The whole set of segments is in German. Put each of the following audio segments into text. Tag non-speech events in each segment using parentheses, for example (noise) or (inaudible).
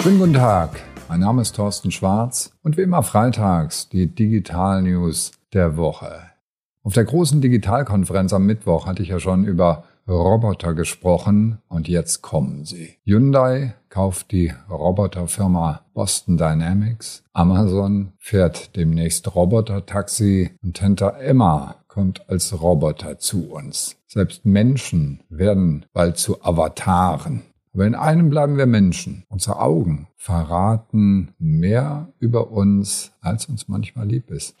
Schönen guten Tag. Mein Name ist Thorsten Schwarz und wie immer freitags die Digital News der Woche. Auf der großen Digitalkonferenz am Mittwoch hatte ich ja schon über Roboter gesprochen und jetzt kommen sie. Hyundai kauft die Roboterfirma Boston Dynamics. Amazon fährt demnächst Roboter-Taxi und Tenta Emma kommt als Roboter zu uns. Selbst Menschen werden bald zu Avataren. Aber in einem bleiben wir Menschen. Unsere Augen verraten mehr über uns, als uns manchmal lieb ist.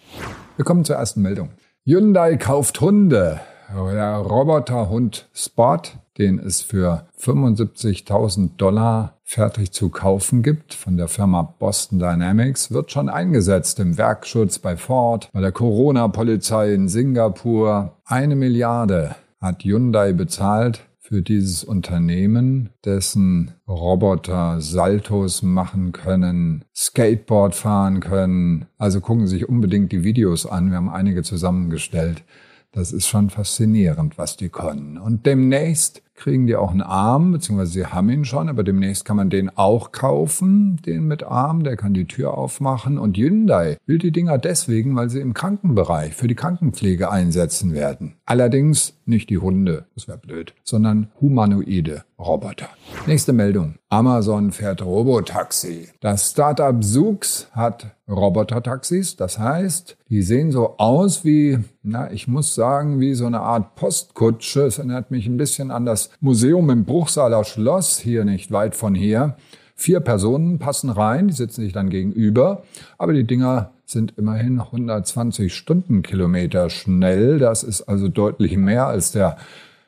Wir kommen zur ersten Meldung. Hyundai kauft Hunde. Der Roboterhund Spot, den es für 75.000 Dollar fertig zu kaufen gibt von der Firma Boston Dynamics, wird schon eingesetzt im Werkschutz bei Ford, bei der Corona-Polizei in Singapur. Eine Milliarde hat Hyundai bezahlt für dieses Unternehmen, dessen Roboter Saltos machen können, Skateboard fahren können. Also gucken Sie sich unbedingt die Videos an. Wir haben einige zusammengestellt. Das ist schon faszinierend, was die können. Und demnächst kriegen die auch einen Arm, beziehungsweise sie haben ihn schon, aber demnächst kann man den auch kaufen, den mit Arm, der kann die Tür aufmachen. Und Hyundai will die Dinger deswegen, weil sie im Krankenbereich für die Krankenpflege einsetzen werden. Allerdings nicht die Hunde, das wäre blöd, sondern humanoide Roboter. Nächste Meldung. Amazon fährt Robotaxi. Das Startup Zoox hat Robotertaxis. Das heißt, die sehen so aus wie, na, ich muss sagen, wie so eine Art Postkutsche. Es erinnert mich ein bisschen an das Museum im Bruchsaler Schloss, hier nicht weit von hier. Vier Personen passen rein, die sitzen sich dann gegenüber, aber die Dinger sind immerhin 120 Stundenkilometer schnell. Das ist also deutlich mehr als der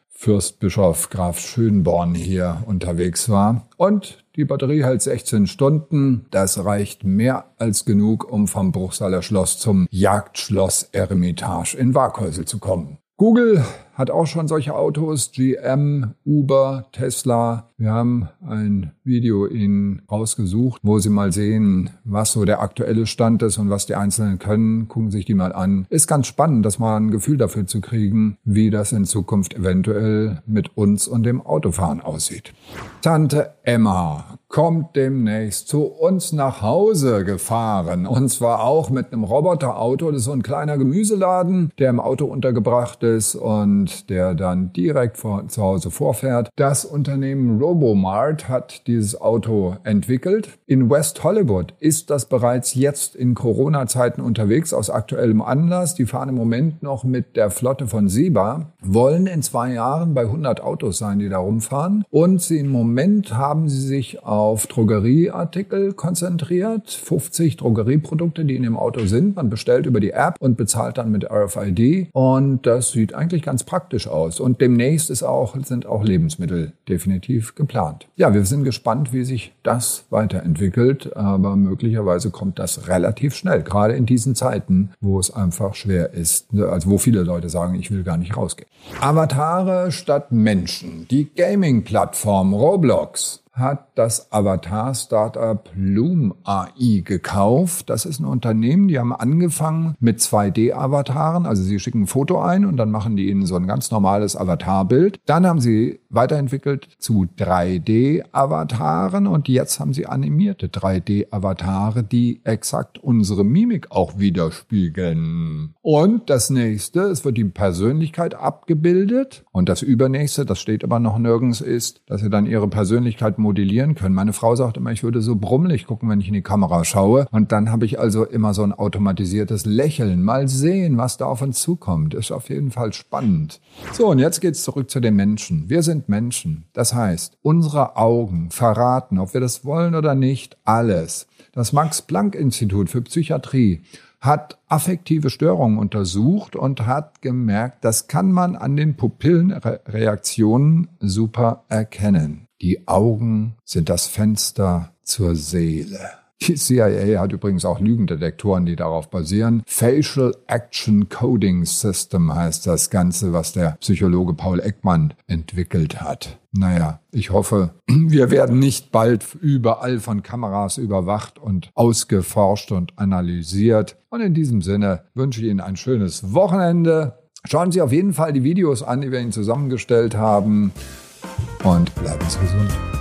Fürstbischof Graf Schönborn hier unterwegs war. Und die Batterie hält 16 Stunden. Das reicht mehr als genug, um vom Bruchsaler Schloss zum Jagdschloss Eremitage in Waghäusel zu kommen. Google hat auch schon solche Autos, GM, Uber, Tesla. Wir haben ein Video Ihnen rausgesucht, wo Sie mal sehen, was so der aktuelle Stand ist und was die Einzelnen können. Gucken Sie sich die mal an. Ist ganz spannend, das mal ein Gefühl dafür zu kriegen, wie das in Zukunft eventuell mit uns und dem Autofahren aussieht. Tante Emma kommt demnächst zu uns nach Hause gefahren. Und zwar auch mit einem Roboterauto. Das ist so ein kleiner Gemüseladen, der im Auto untergebracht ist und der dann direkt vor, zu Hause vorfährt. Das Unternehmen Robomart hat dieses Auto entwickelt. In West Hollywood ist das bereits jetzt in Corona-Zeiten unterwegs aus aktuellem Anlass. Die fahren im Moment noch mit der Flotte von Siba, wollen in zwei Jahren bei 100 Autos sein, die da rumfahren. Und sie im Moment haben sie sich auf Drogerieartikel konzentriert. 50 Drogerieprodukte, die in dem Auto sind. Man bestellt über die App und bezahlt dann mit RFID. Und das sieht eigentlich ganz praktisch aus. Und demnächst ist auch, sind auch Lebensmittel definitiv geplant. Ja, wir sind gespannt, wie sich das weiterentwickelt, aber möglicherweise kommt das relativ schnell, gerade in diesen Zeiten, wo es einfach schwer ist, also wo viele Leute sagen, ich will gar nicht rausgehen. Avatare statt Menschen. Die Gaming-Plattform Roblox hat das Avatar-Startup Loom AI gekauft. Das ist ein Unternehmen, die haben angefangen mit 2D-Avataren. Also sie schicken ein Foto ein und dann machen die ihnen so ein ganz normales Avatarbild. Dann haben sie weiterentwickelt zu 3D-Avataren und jetzt haben sie animierte 3D-Avatare, die exakt unsere Mimik auch widerspiegeln. Und das nächste, es wird die Persönlichkeit abgebildet. Und das übernächste, das steht aber noch nirgends, ist, dass sie dann ihre Persönlichkeit modellieren können. Meine Frau sagt immer, ich würde so brummelig gucken, wenn ich in die Kamera schaue. Und dann habe ich also immer so ein automatisiertes Lächeln. Mal sehen, was da auf uns zukommt. Ist auf jeden Fall spannend. So, und jetzt geht's zurück zu den Menschen. Wir sind Menschen. Das heißt, unsere Augen verraten, ob wir das wollen oder nicht, alles. Das Max-Planck-Institut für Psychiatrie hat affektive Störungen untersucht und hat gemerkt, das kann man an den Pupillenreaktionen super erkennen. Die Augen sind das Fenster zur Seele. Die CIA hat übrigens auch Lügendetektoren, die darauf basieren. Facial Action Coding System heißt das Ganze, was der Psychologe Paul Ekman entwickelt hat. Naja, ich hoffe, (clears throat) wir werden nicht bald überall von Kameras überwacht und ausgeforscht und analysiert. Und in diesem Sinne wünsche ich Ihnen ein schönes Wochenende. Schauen Sie auf jeden Fall die Videos an, die wir Ihnen zusammengestellt haben und bleiben Sie gesund.